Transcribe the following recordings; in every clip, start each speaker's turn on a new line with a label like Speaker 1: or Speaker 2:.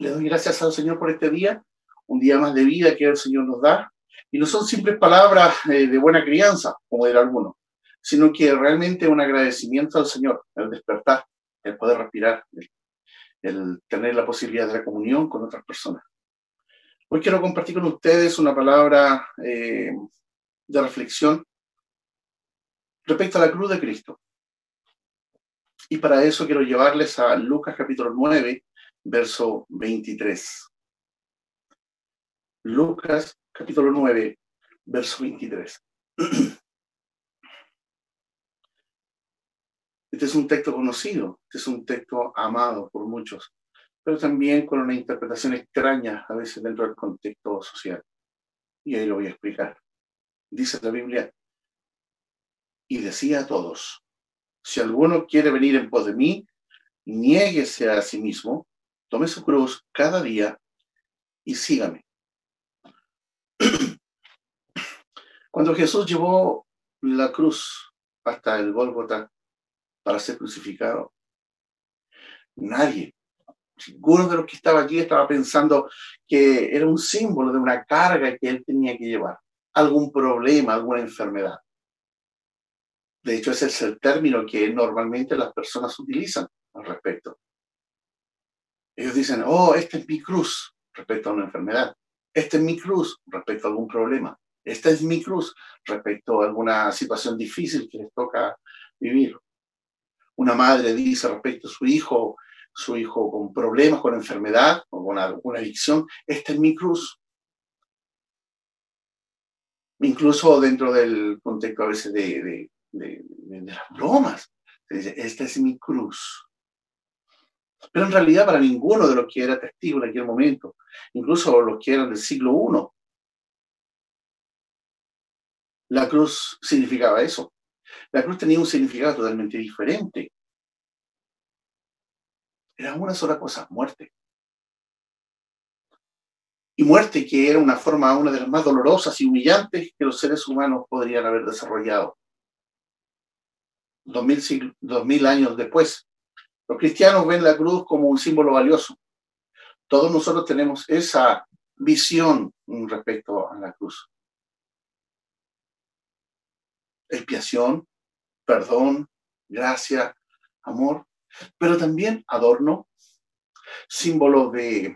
Speaker 1: Le doy gracias al Señor por este día, un día más de vida que el Señor nos da. Y no son simples palabras eh, de buena crianza, como dirá alguno, sino que realmente un agradecimiento al Señor, el despertar, el poder respirar, el, tener la posibilidad de la comunión con otras personas. Hoy quiero compartir con ustedes una palabra eh, de reflexión respecto a la cruz de Cristo. Y para eso quiero llevarles a Lucas capítulo 9, verso 23. Lucas capítulo 9, verso 23. Este es un texto conocido, este es un texto amado por muchos, pero también con una interpretación extraña a veces dentro del contexto social. Y ahí lo voy a explicar. Dice la Biblia, y decía a todos, si alguno quiere venir en pos de mí, niéguese a sí mismo, tome su cruz cada día y sígame. Cuando Jesús llevó la cruz hasta el Gólgota para ser crucificado, nadie, ninguno de los que estaba allí estaba pensando que era un símbolo de una carga que él tenía que llevar, algún problema, alguna enfermedad. De hecho, ese es el término que normalmente las personas utilizan al respecto. Ellos dicen, oh, esta es mi cruz respecto a una enfermedad. Esta es mi cruz respecto a algún problema. Esta es mi cruz respecto a alguna situación difícil que les toca vivir. Una madre dice respecto a su hijo, su hijo con problemas, con enfermedad o con alguna adicción, esta es mi cruz. Incluso dentro del contexto a veces de, de, las bromas. esta es mi cruz. Pero en realidad para ninguno de los que era testigo en aquel momento, incluso los que eran del siglo I, la cruz significaba eso. La cruz tenía un significado totalmente diferente. Era una sola cosa, muerte. Y muerte que era una forma, una de las más dolorosas y humillantes que los seres humanos podrían haber desarrollado dos mil, años después. Los cristianos ven la cruz como un símbolo valioso. Todos nosotros tenemos esa visión respecto a la cruz. Expiación, perdón, gracia, amor, pero también adorno, símbolo de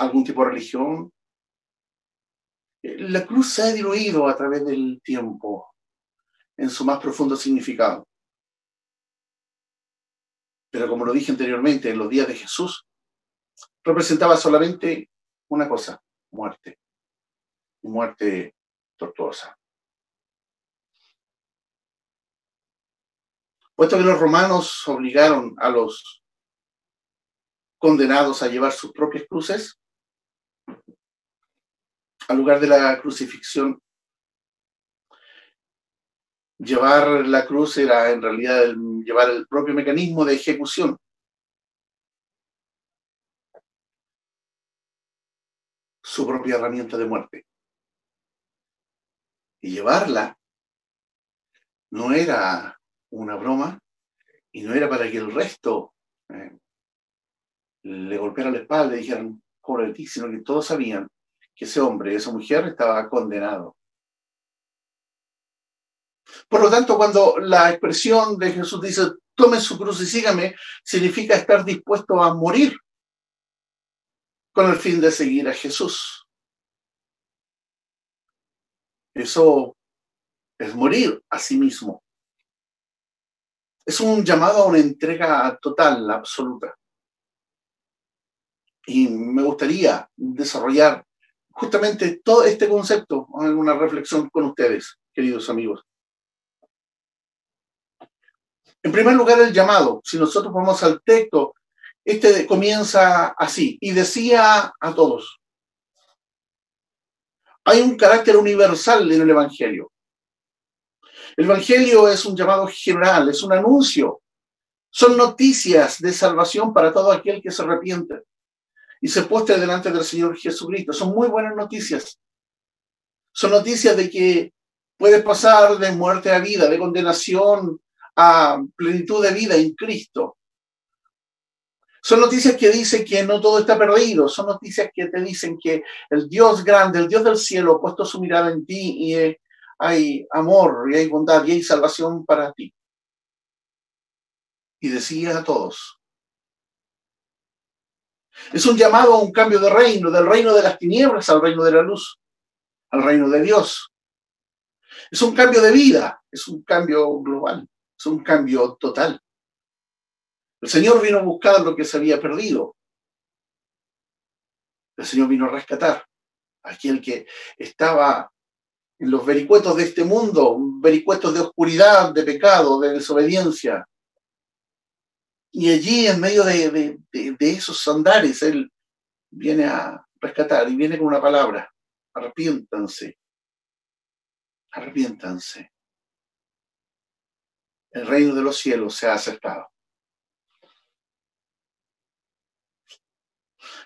Speaker 1: algún tipo de religión. La cruz se ha diluido a través del tiempo en su más profundo significado. Pero como lo dije anteriormente, en los días de Jesús, representaba solamente una cosa, muerte. Muerte tortuosa. Puesto que los romanos obligaron a los condenados a llevar sus propias cruces, al lugar de la crucifixión llevar la cruz era en realidad llevar el propio mecanismo de ejecución. Su propia herramienta de muerte. Y llevarla no era una broma y no era para que el resto eh, le golpeara la espalda y dijeran, pobre de ti, sino que todos sabían que ese hombre, esa mujer estaba condenado por lo tanto, cuando la expresión de Jesús dice, tome su cruz y sígame, significa estar dispuesto a morir con el fin de seguir a Jesús. Eso es morir a sí mismo. Es un llamado a una entrega total, absoluta. Y me gustaría desarrollar justamente todo este concepto en una reflexión con ustedes, queridos amigos. En primer lugar, el llamado. Si nosotros vamos al texto, este comienza así, y decía a todos. Hay un carácter universal en el Evangelio. El Evangelio es un llamado general, es un anuncio. Son noticias de salvación para todo aquel que se arrepiente y se postre delante del Señor Jesucristo. Son muy buenas noticias. Son noticias de que puedes pasar de muerte a vida, de condenación a plenitud de vida en Cristo. Son noticias que dicen que no todo está perdido, son noticias que te dicen que el Dios grande, el Dios del cielo, ha puesto su mirada en ti y hay amor y hay bondad y hay salvación para ti. Y decía a todos, es un llamado a un cambio de reino, del reino de las tinieblas al reino de la luz, al reino de Dios. Es un cambio de vida, es un cambio global, es un cambio total. El Señor vino a buscar lo que se había perdido. El Señor vino a rescatar a aquel que estaba en los vericuetos de este mundo, vericuetos de oscuridad, de pecado, de desobediencia. Y allí, en medio de, esos andares, Él viene a rescatar y viene con una palabra, arrepiéntanse, arrepiéntanse. El reino de los cielos se ha acercado.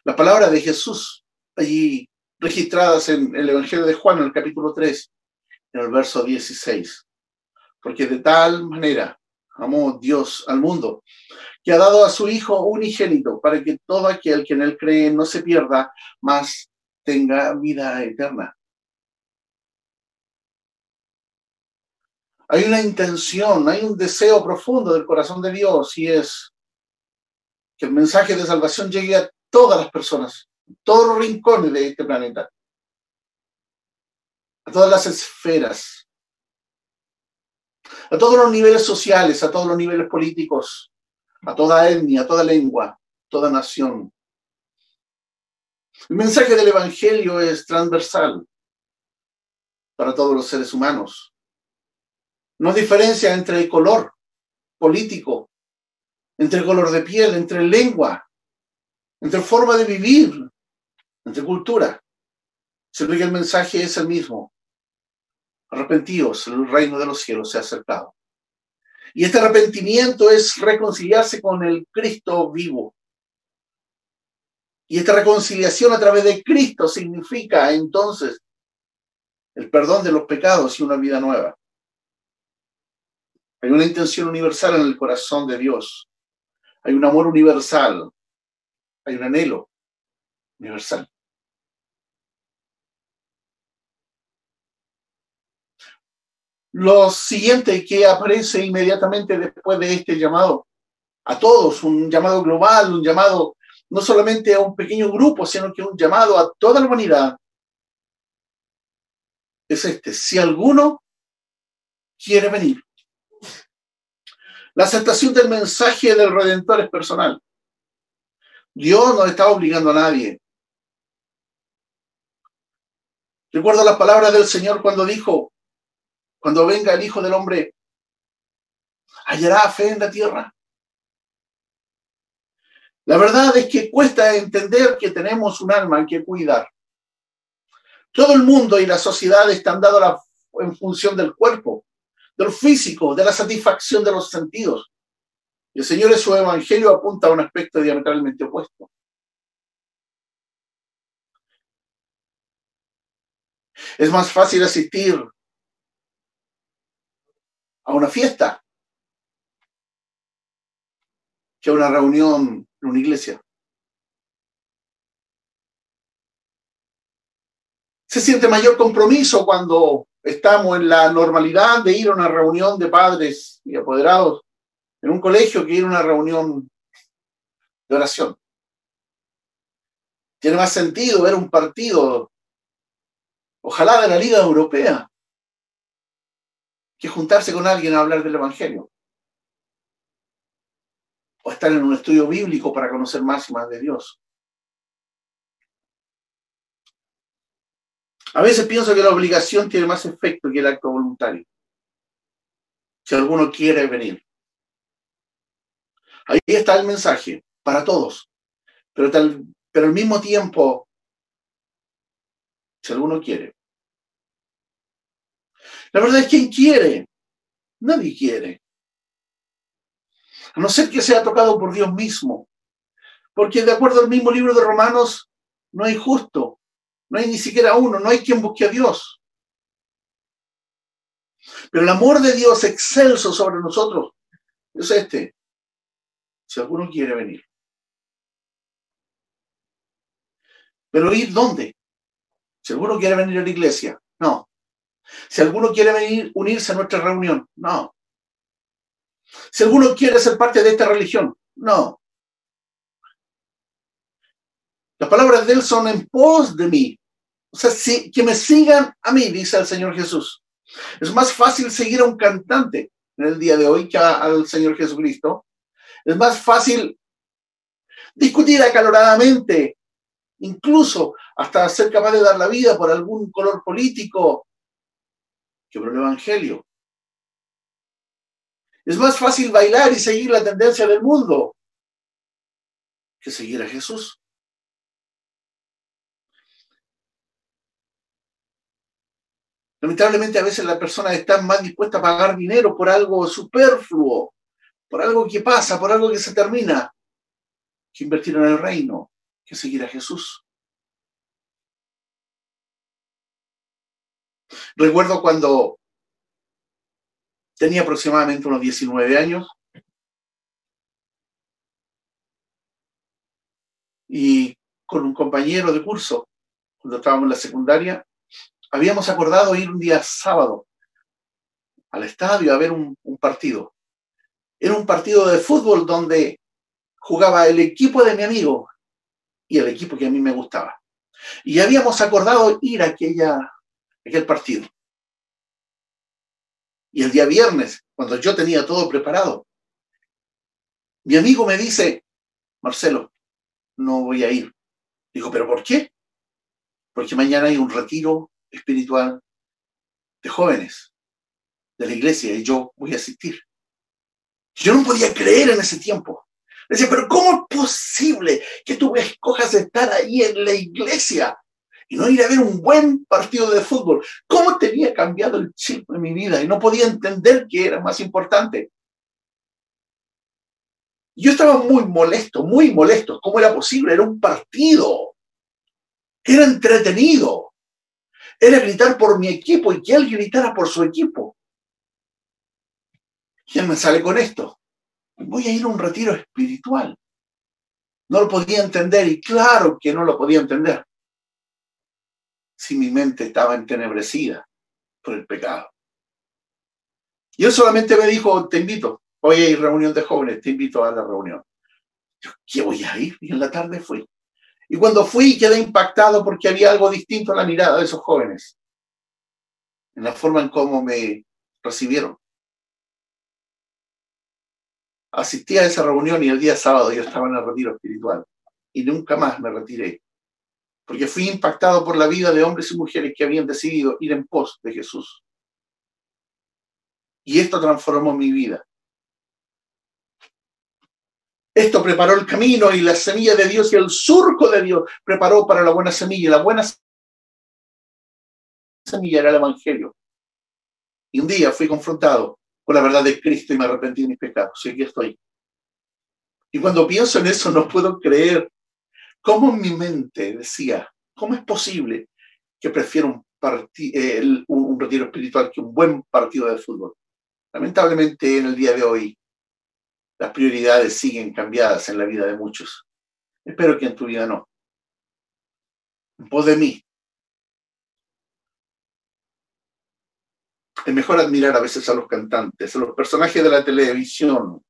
Speaker 1: Las palabras de Jesús allí registradas en el Evangelio de Juan, en el capítulo 3, en el verso 16. Porque de tal manera amó Dios al mundo, que ha dado a su Hijo unigénito, para que todo aquel que en él cree no se pierda, mas tenga vida eterna. Hay una intención, hay un deseo profundo del corazón de Dios y es que el mensaje de salvación llegue a todas las personas, todos los rincones de este planeta, a todas las esferas, a todos los niveles sociales, a todos los niveles políticos, a toda etnia, a toda lengua, toda nación. El mensaje del Evangelio es transversal para todos los seres humanos. No diferencia entre color político, entre color de piel, entre lengua, entre forma de vivir, entre cultura. Siempre que el mensaje es el mismo. Arrepentíos, el reino de los cielos se ha acercado. Y este arrepentimiento es reconciliarse con el Cristo vivo. Y esta reconciliación a través de Cristo significa entonces el perdón de los pecados y una vida nueva. Hay una intención universal en el corazón de Dios. Hay un amor universal hay un anhelo universal. Lo siguiente que aparece inmediatamente después de este llamado a todos, un llamado global, un llamado no solamente a un pequeño grupo, sino que un llamado a toda la humanidad, es este, si alguno quiere venir. La aceptación del mensaje del Redentor es personal. Dios no está obligando a nadie. Recuerdo las palabras del Señor cuando dijo, cuando venga el Hijo del Hombre, ¿hallará fe en la tierra? La verdad es que cuesta entender que tenemos un alma que cuidar. Todo el mundo y la sociedad están dados en función del cuerpo, del físico, de la satisfacción de los sentidos el Señor en su evangelio apunta a un aspecto diametralmente opuesto. Es más fácil asistir a una fiesta que a una reunión en una iglesia. Se siente mayor compromiso cuando estamos en la normalidad de ir a una reunión de padres y apoderados en un colegio que ir a una reunión de oración. Tiene más sentido ver un partido, ojalá de la Liga Europea, que juntarse con alguien a hablar del Evangelio. O estar en un estudio bíblico para conocer más y más de Dios. A veces pienso que la obligación tiene más efecto que el acto voluntario. Si alguno quiere venir. Ahí está el mensaje para todos. Pero, pero al mismo tiempo, si alguno quiere. La verdad es que quiere. Nadie quiere. A no ser que sea tocado por Dios mismo. Porque de acuerdo al mismo libro de Romanos, no hay justo. No hay ni siquiera uno, no hay quien busque a Dios. Pero el amor de Dios excelso sobre nosotros es este. Si alguno quiere venir. Pero ir dónde? Si alguno quiere venir a la iglesia, no. Si alguno quiere venir unirse a nuestra reunión, no. Si alguno quiere ser parte de esta religión, no. Las palabras de él son en pos de mí. O sea, que me sigan a mí, dice el Señor Jesús. Es más fácil seguir a un cantante en el día de hoy que al Señor Jesucristo. Es más fácil discutir acaloradamente, incluso hasta ser capaz de dar la vida por algún color político que por el Evangelio. Es más fácil bailar y seguir la tendencia del mundo que seguir a Jesús. Lamentablemente a veces la persona está más dispuesta a pagar dinero por algo superfluo, por algo que pasa, por algo que se termina, que invertir en el reino, que seguir a Jesús. Recuerdo cuando tenía aproximadamente unos 19 años y con un compañero de curso, cuando estábamos en la secundaria, habíamos acordado ir un día sábado al estadio a ver un, partido. Era un partido de fútbol donde jugaba el equipo de mi amigo y el equipo que a mí me gustaba. Y habíamos acordado ir a aquella, aquel partido. Y el día viernes, cuando yo tenía todo preparado, mi amigo me dice, Marcelo, no voy a ir. Digo, ¿pero por qué? Porque mañana hay un retiro espiritual de jóvenes de la iglesia y yo voy a asistir. Yo no podía creer en ese tiempo. Decía, pero ¿cómo es posible que tú escojas estar ahí en la iglesia y no ir a ver un buen partido de fútbol? ¿Cómo tenía cambiado el chip en mi vida y no podía entender que era más importante? Yo estaba muy molesto, muy molesto. ¿Cómo era posible? Era un partido. Era entretenido era gritar por mi equipo y que él gritara por su equipo. ¿Quién me sale con esto? Voy a ir a un retiro espiritual. No lo podía entender y claro que no lo podía entender si mi mente estaba entenebrecida por el pecado. Y él solamente me dijo, te invito, hoy hay reunión de jóvenes, te invito a la reunión. Yo, ¿qué voy a ir? Y en la tarde fui. Y cuando fui quedé impactado porque había algo distinto en la mirada de esos jóvenes, en la forma en cómo me recibieron. Asistí a esa reunión y el día sábado yo estaba en el retiro espiritual y nunca más me retiré, porque fui impactado por la vida de hombres y mujeres que habían decidido ir en pos de Jesús. Y esto transformó mi vida. Esto preparó el camino y la semilla de Dios y el surco de Dios preparó para la buena semilla. La buena semilla era el Evangelio. Y un día fui confrontado con la verdad de Cristo y me arrepentí de mis pecados. Y aquí estoy. Y cuando pienso en eso no puedo creer cómo mi mente decía, ¿cómo es posible que prefiero un, un retiro espiritual que un buen partido de fútbol? Lamentablemente en el día de hoy las prioridades siguen cambiadas en la vida de muchos. Espero que en tu vida no. En pos de mí. Es mejor admirar a veces a los cantantes, a los personajes de la televisión,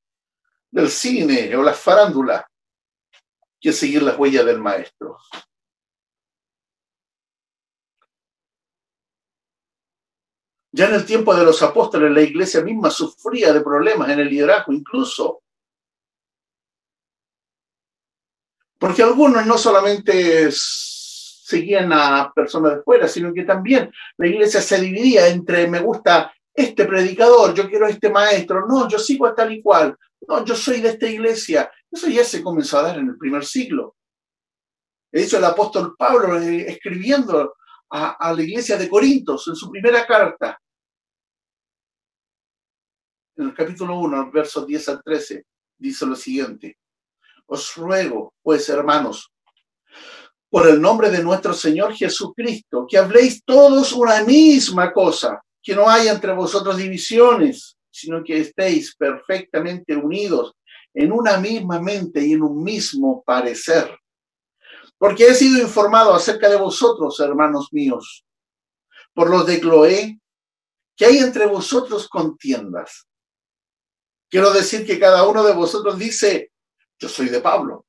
Speaker 1: del cine o las farándulas, que seguir las huellas del maestro. Ya en el tiempo de los apóstoles, la iglesia misma sufría de problemas en el liderazgo incluso. Porque algunos no solamente seguían a personas de fuera, sino que también la iglesia se dividía entre me gusta este predicador, yo quiero este maestro, no, yo sigo a tal y cual, no, yo soy de esta iglesia. Eso ya se comenzó a dar en el primer siglo. De el apóstol Pablo eh, escribiendo a, a la iglesia de Corintios en su primera carta, en el capítulo 1, versos 10 al 13, dice lo siguiente. Os ruego, pues, hermanos, por el nombre de nuestro Señor Jesucristo, que habléis todos una misma cosa, que no haya entre vosotros divisiones, sino que estéis perfectamente unidos en una misma mente y en un mismo parecer. Porque he sido informado acerca de vosotros, hermanos míos, por los de Cloé, que hay entre vosotros contiendas. Quiero decir que cada uno de vosotros dice, yo soy de Pablo,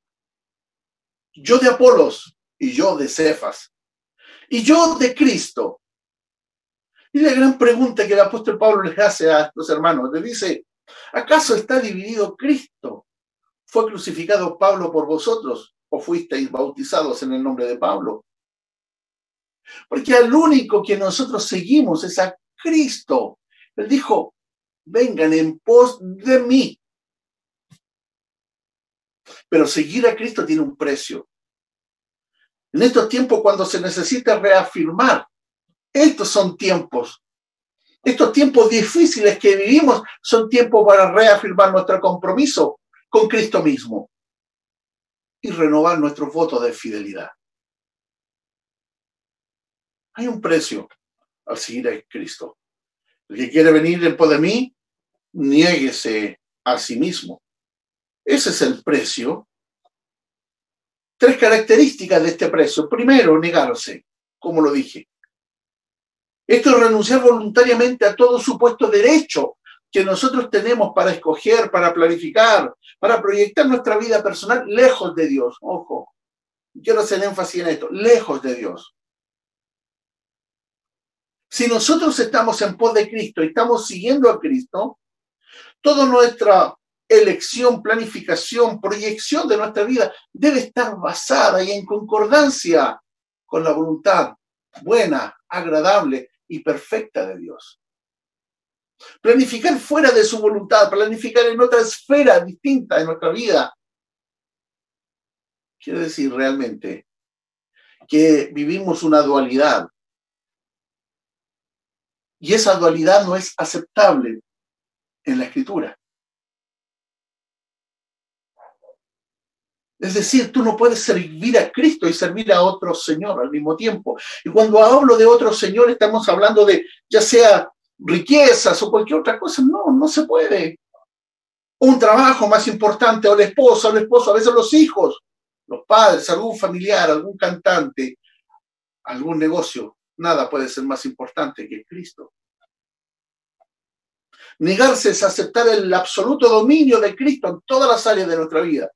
Speaker 1: yo de Apolos y yo de Cefas, y yo de Cristo. Y la gran pregunta que el apóstol Pablo le hace a estos hermanos, le dice, ¿acaso está dividido Cristo? ¿Fue crucificado Pablo por vosotros o fuisteis bautizados en el nombre de Pablo? Porque al único que nosotros seguimos es a Cristo. Él dijo, vengan en pos de mí. Pero seguir a Cristo tiene un precio. En estos tiempos cuando se necesita reafirmar, estos son tiempos. Estos tiempos difíciles que vivimos son tiempos para reafirmar nuestro compromiso con Cristo mismo y renovar nuestro voto de fidelidad. Hay un precio al seguir a Cristo. El que quiere venir en pos de mí, niéguese a sí mismo. Ese es el precio. Tres características de este precio. Primero, negarse, como lo dije. Esto es renunciar voluntariamente a todo supuesto derecho que nosotros tenemos para escoger, para planificar, para proyectar nuestra vida personal lejos de Dios. Ojo, quiero hacer énfasis en esto, lejos de Dios. Si nosotros estamos en pos de Cristo y estamos siguiendo a Cristo, toda nuestra elección, planificación, proyección de nuestra vida debe estar basada y en concordancia con la voluntad buena, agradable y perfecta de Dios. Planificar fuera de su voluntad, planificar en otra esfera distinta de nuestra vida, quiere decir realmente que vivimos una dualidad. Y esa dualidad no es aceptable en la escritura. Es decir, tú no puedes servir a Cristo y servir a otro Señor al mismo tiempo. Y cuando hablo de otro Señor, estamos hablando de ya sea riquezas o cualquier otra cosa. No, no se puede. Un trabajo más importante, o la esposa, o el esposo, a veces los hijos, los padres, algún familiar, algún cantante, algún negocio. Nada puede ser más importante que Cristo. Negarse es aceptar el absoluto dominio de Cristo en todas las áreas de nuestra vida.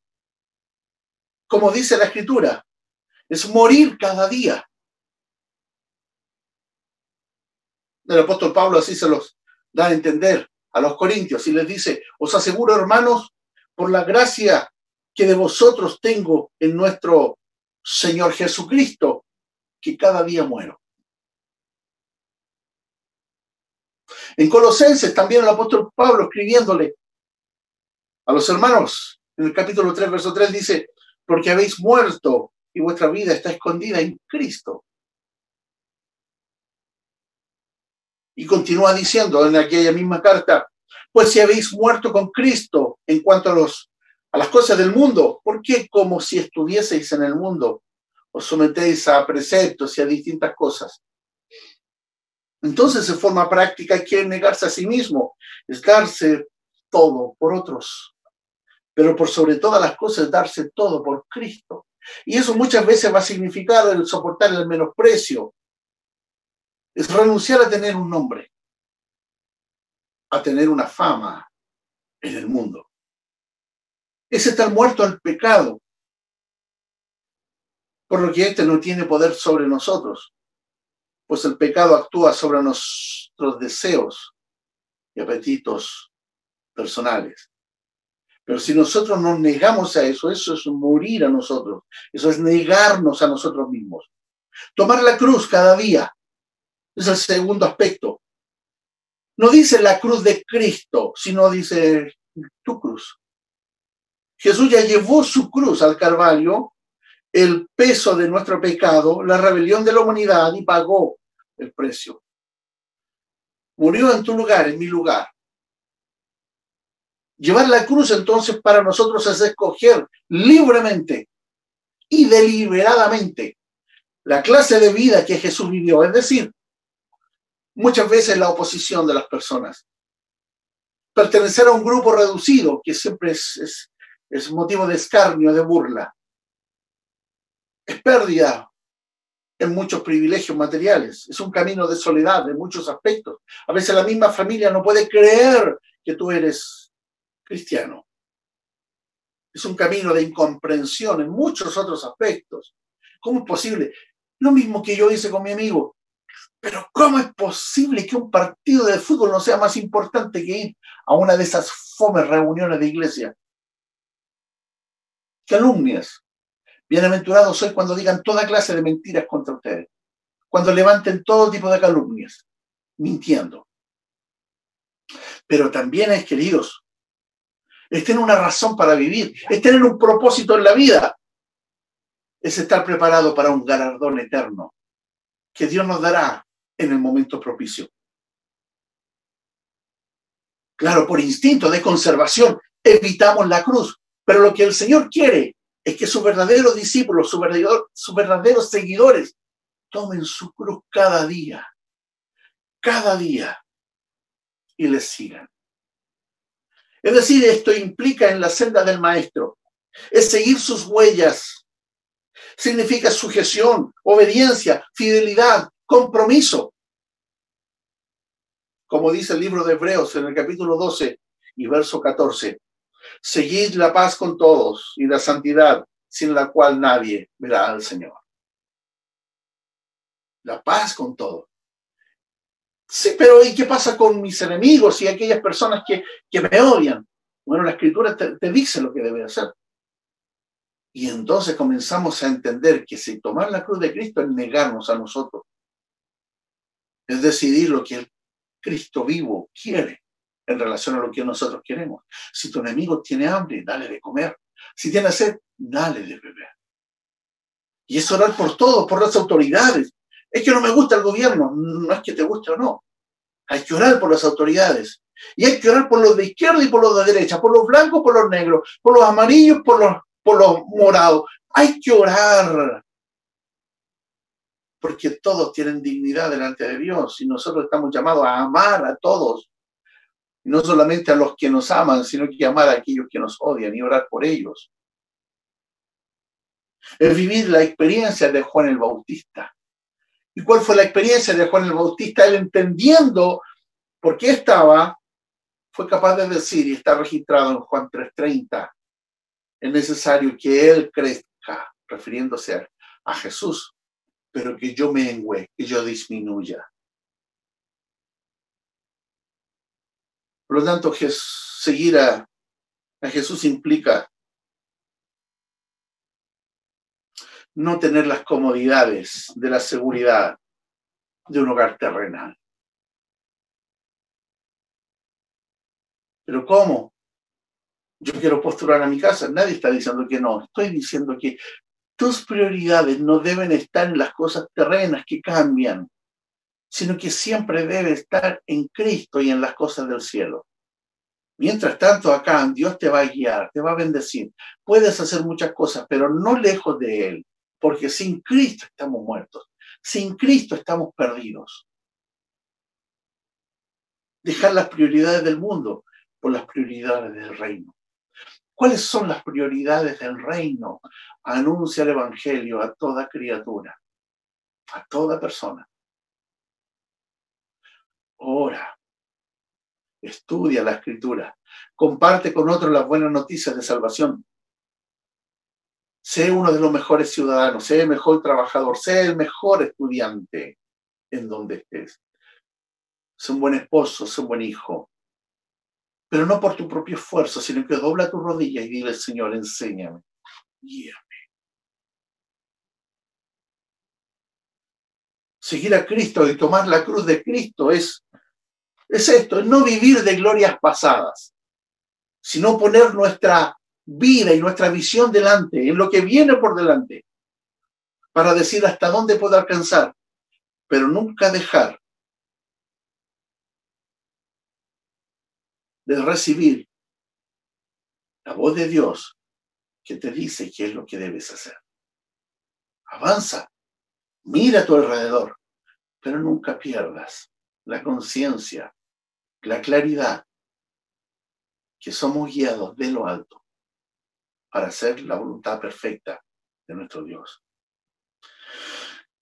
Speaker 1: Como dice la Escritura, es morir cada día. El apóstol Pablo así se los da a entender a los corintios y les dice, os aseguro hermanos, por la gracia que de vosotros tengo en nuestro Señor Jesucristo, que cada día muero. En Colosenses también el apóstol Pablo escribiéndole a los hermanos, en el capítulo 3, verso 3 dice, porque habéis muerto y vuestra vida está escondida en Cristo. Y continúa diciendo en aquella misma carta, pues si habéis muerto con Cristo en cuanto a, los, a las cosas del mundo, ¿por qué como si estuvieseis en el mundo os sometéis a preceptos y a distintas cosas? Entonces, se forma práctica, quiere negarse a sí mismo, es darse todo por otros, pero por sobre todas las cosas, darse todo por Cristo. Y eso muchas veces va a significar el soportar el menosprecio, es renunciar a tener un nombre, a tener una fama en el mundo. Es estar muerto al pecado, por lo que éste no tiene poder sobre nosotros, pues el pecado actúa sobre nuestros deseos y apetitos personales. Pero si nosotros nos negamos a eso, eso es morir a nosotros, eso es negarnos a nosotros mismos. Tomar la cruz cada día, es el segundo aspecto. No dice la cruz de Cristo, sino dice tu cruz. Jesús ya llevó su cruz al Calvario, el peso de nuestro pecado, la rebelión de la humanidad y pagó el precio. Murió en tu lugar, en mi lugar. Llevar la cruz entonces para nosotros es escoger libremente y deliberadamente la clase de vida que Jesús vivió, es decir, muchas veces la oposición de las personas. Pertenecer a un grupo reducido, que siempre es, es, motivo de escarnio, de burla. Es pérdida en muchos privilegios materiales. Es un camino de soledad en muchos aspectos. A veces la misma familia no puede creer que tú eres cristiano. Es un camino de incomprensión en muchos otros aspectos. ¿Cómo es posible? Lo mismo que yo hice con mi amigo. Pero ¿cómo es posible que un partido de fútbol no sea más importante que ir a una de esas fomes reuniones de iglesia? Calumnias. Bienaventurados soy cuando digan toda clase de mentiras contra ustedes. Cuando levanten todo tipo de calumnias, mintiendo. Pero también es, queridos, es tener una razón para vivir, es tener un propósito en la vida es estar preparado para un galardón eterno que Dios nos dará en el momento propicio. Claro, por instinto de conservación evitamos la cruz, pero lo que el Señor quiere es que sus verdaderos discípulos, sus verdaderos, sus verdaderos seguidores, tomen su cruz cada día, cada día, y les sigan. Es decir, esto implica en la senda del Maestro, es seguir sus huellas, significa sujeción, obediencia, fidelidad, compromiso. Como dice el libro de Hebreos en el capítulo 12 y verso 14, seguid la paz con todos y la santidad sin la cual nadie verá al Señor. La paz con todos. Sí, pero ¿y qué pasa con mis enemigos y aquellas personas que, que me odian? Bueno, la escritura te, te dice lo que debe hacer. Y entonces comenzamos a entender que si tomar la cruz de Cristo es negarnos a nosotros. Es decidir lo que el Cristo vivo quiere en relación a lo que nosotros queremos. Si tu enemigo tiene hambre, dale de comer. Si tiene sed, dale de beber. Y es orar por todos, por las autoridades. Es que no me gusta el gobierno, no es que te guste o no. Hay que orar por las autoridades. Y hay que orar por los de izquierda y por los de derecha, por los blancos, por los negros, por los amarillos, por los por los morados. Hay que orar. Porque todos tienen dignidad delante de Dios y nosotros estamos llamados a amar a todos. No solamente a los que nos aman, sino que amar a aquellos que nos odian y orar por ellos. Es vivir la experiencia de Juan el Bautista. ¿Y cuál fue la experiencia de Juan el Bautista? Él entendiendo por qué estaba, fue capaz de decir, y está registrado en Juan 3:30, es necesario que Él crezca, refiriéndose a, Jesús, pero que yo mengue, que yo disminuya. Por lo tanto, seguir a, Jesús implica no tener las comodidades de la seguridad de un hogar terrenal. Pero ¿cómo? yo quiero postular a mi casa. Nadie está diciendo que no. Estoy diciendo que tus prioridades no deben estar en las cosas terrenas que cambian, sino que siempre debe estar en Cristo y en las cosas del cielo. Mientras tanto, acá Dios te va a guiar, te va a bendecir. Puedes hacer muchas cosas, pero no lejos de Él, porque sin Cristo estamos muertos. Sin Cristo estamos perdidos. Dejar las prioridades del mundo por las prioridades del reino. ¿Cuáles son las prioridades del reino? Anuncia el Evangelio a toda criatura, a toda persona. Ora, estudia la escritura, comparte con otros las buenas noticias de salvación. Sé uno de los mejores ciudadanos, sé el mejor trabajador, sé el mejor estudiante en donde estés. Sé un buen esposo, sé un buen hijo, pero no por tu propio esfuerzo, sino que dobla tu rodilla y dile, Señor, enséñame, guíame. Seguir a Cristo y tomar la cruz de Cristo es, es esto, es no vivir de glorias pasadas, sino poner nuestra vida y nuestra visión delante, en lo que viene por delante, para decir hasta dónde puedo alcanzar, pero nunca dejar de recibir la voz de Dios que te dice qué es lo que debes hacer. Avanza, mira a tu alrededor, pero nunca pierdas la conciencia, la claridad que somos guiados de lo alto para hacer la voluntad perfecta de nuestro Dios.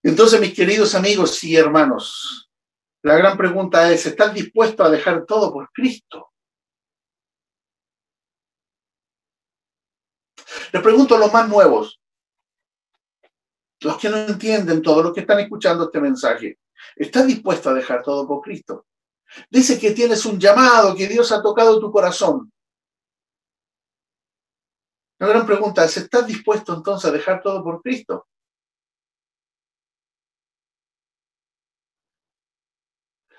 Speaker 1: Entonces, mis queridos amigos y hermanos, la gran pregunta es, ¿estás dispuesto a dejar todo por Cristo? Les pregunto a los más nuevos, los que no entienden todo, los que están escuchando este mensaje, ¿estás dispuesto a dejar todo por Cristo? Dice que tienes un llamado, que Dios ha tocado tu corazón. La gran pregunta es, ¿estás dispuesto entonces a dejar todo por Cristo?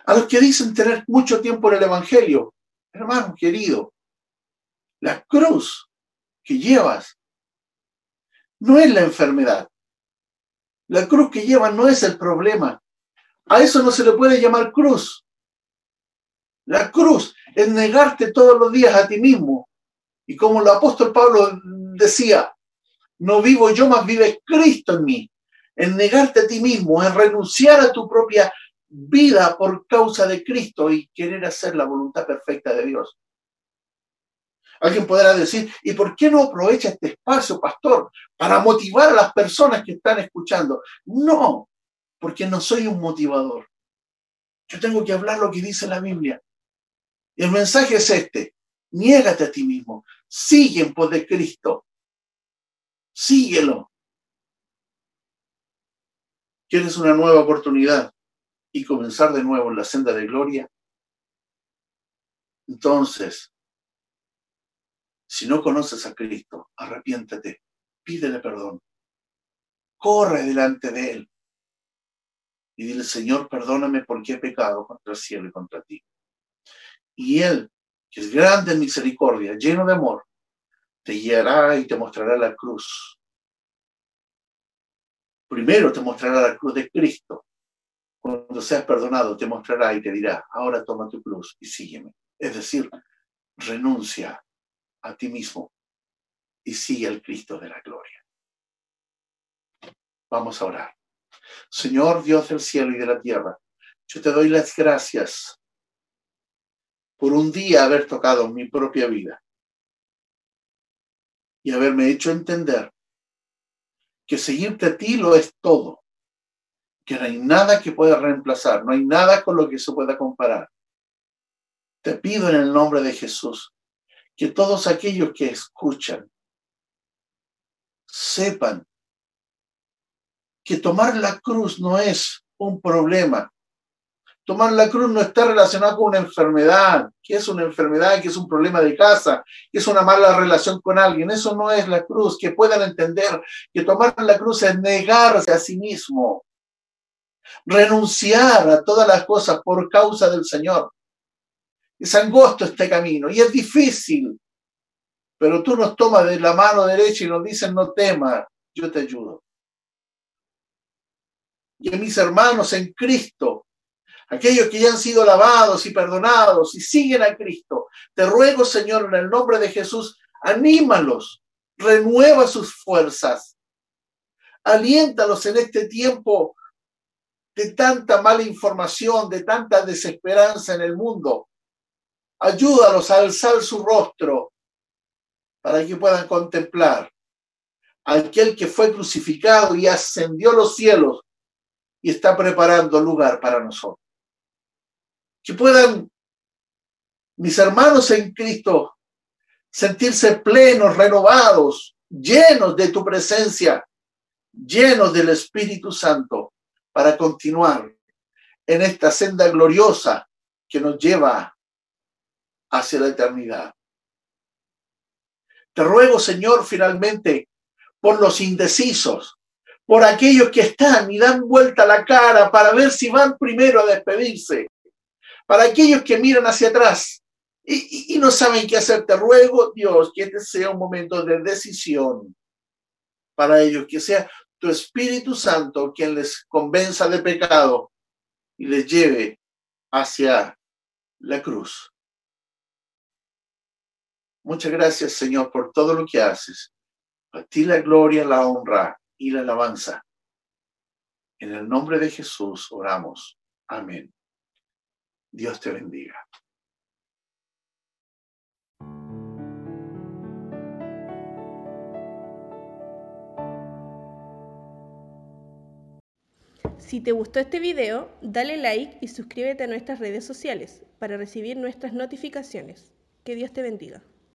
Speaker 1: A los que dicen tener mucho tiempo en el Evangelio, hermano querido, la cruz que llevas no es la enfermedad. La cruz que llevas no es el problema. A eso no se le puede llamar cruz. La cruz es negarte todos los días a ti mismo. Y como el apóstol Pablo decía, no vivo yo, más vive Cristo en mí. En negarte a ti mismo, en renunciar a tu propia vida por causa de Cristo y querer hacer la voluntad perfecta de Dios. Alguien podrá decir, ¿y por qué no aprovecha este espacio, pastor, para motivar a las personas que están escuchando? No, porque no soy un motivador. Yo tengo que hablar lo que dice la Biblia. El mensaje es este, niégate a ti mismo, sigue en pos de Cristo, síguelo. ¿Quieres una nueva oportunidad y comenzar de nuevo en la senda de gloria? Entonces, si no conoces a Cristo, arrepiéntete, pídele perdón, corre delante de Él y dile, Señor, perdóname porque he pecado contra el cielo y contra ti. Y Él, que es grande en misericordia, lleno de amor, te guiará y te mostrará la cruz. Primero te mostrará la cruz de Cristo. Cuando seas perdonado, te mostrará y te dirá, ahora toma tu cruz y sígueme. Es decir, renuncia a ti mismo y sigue al Cristo de la gloria. Vamos a orar. Señor Dios del cielo y de la tierra, yo te doy las gracias por un día haber tocado mi propia vida y haberme hecho entender que seguirte a ti lo es todo, que no hay nada que pueda reemplazar, no hay nada con lo que se pueda comparar. Te pido en el nombre de Jesús que todos aquellos que escuchan sepan que tomar la cruz no es un problema. Tomar la cruz no está relacionado con una enfermedad, que es una enfermedad, que es un problema de casa, que es una mala relación con alguien. Eso no es la cruz. Que puedan entender que tomar la cruz es negarse a sí mismo, renunciar a todas las cosas por causa del Señor. Es angosto este camino y es difícil, pero tú nos tomas de la mano derecha y nos dices, no temas, yo te ayudo. Y a mis hermanos en Cristo, aquellos que ya han sido lavados y perdonados y siguen a Cristo, te ruego, Señor, en el nombre de Jesús, anímalos, renueva sus fuerzas, aliéntalos en este tiempo de tanta mala información, de tanta desesperanza en el mundo. Ayúdalos a alzar su rostro para que puedan contemplar aquel que fue crucificado y ascendió los cielos y está preparando lugar para nosotros. Que puedan mis hermanos en Cristo sentirse plenos, renovados, llenos de tu presencia, llenos del Espíritu Santo para continuar en esta senda gloriosa que nos lleva hacia la eternidad. Te ruego, Señor, finalmente, por los indecisos, por aquellos que están y dan vuelta la cara para ver si van primero a despedirse, para aquellos que miran hacia atrás y, no saben qué hacer. Te ruego, Dios, que este sea un momento de decisión para ellos, que sea tu Espíritu Santo quien les convenza de pecado y les lleve hacia la cruz. Muchas gracias, Señor, por todo lo que haces. A ti la gloria, la honra y la alabanza. En el nombre de Jesús oramos. Amén. Dios te bendiga.
Speaker 2: Si te gustó este video, dale like y suscríbete a nuestras redes sociales para recibir nuestras notificaciones. Que Dios te bendiga.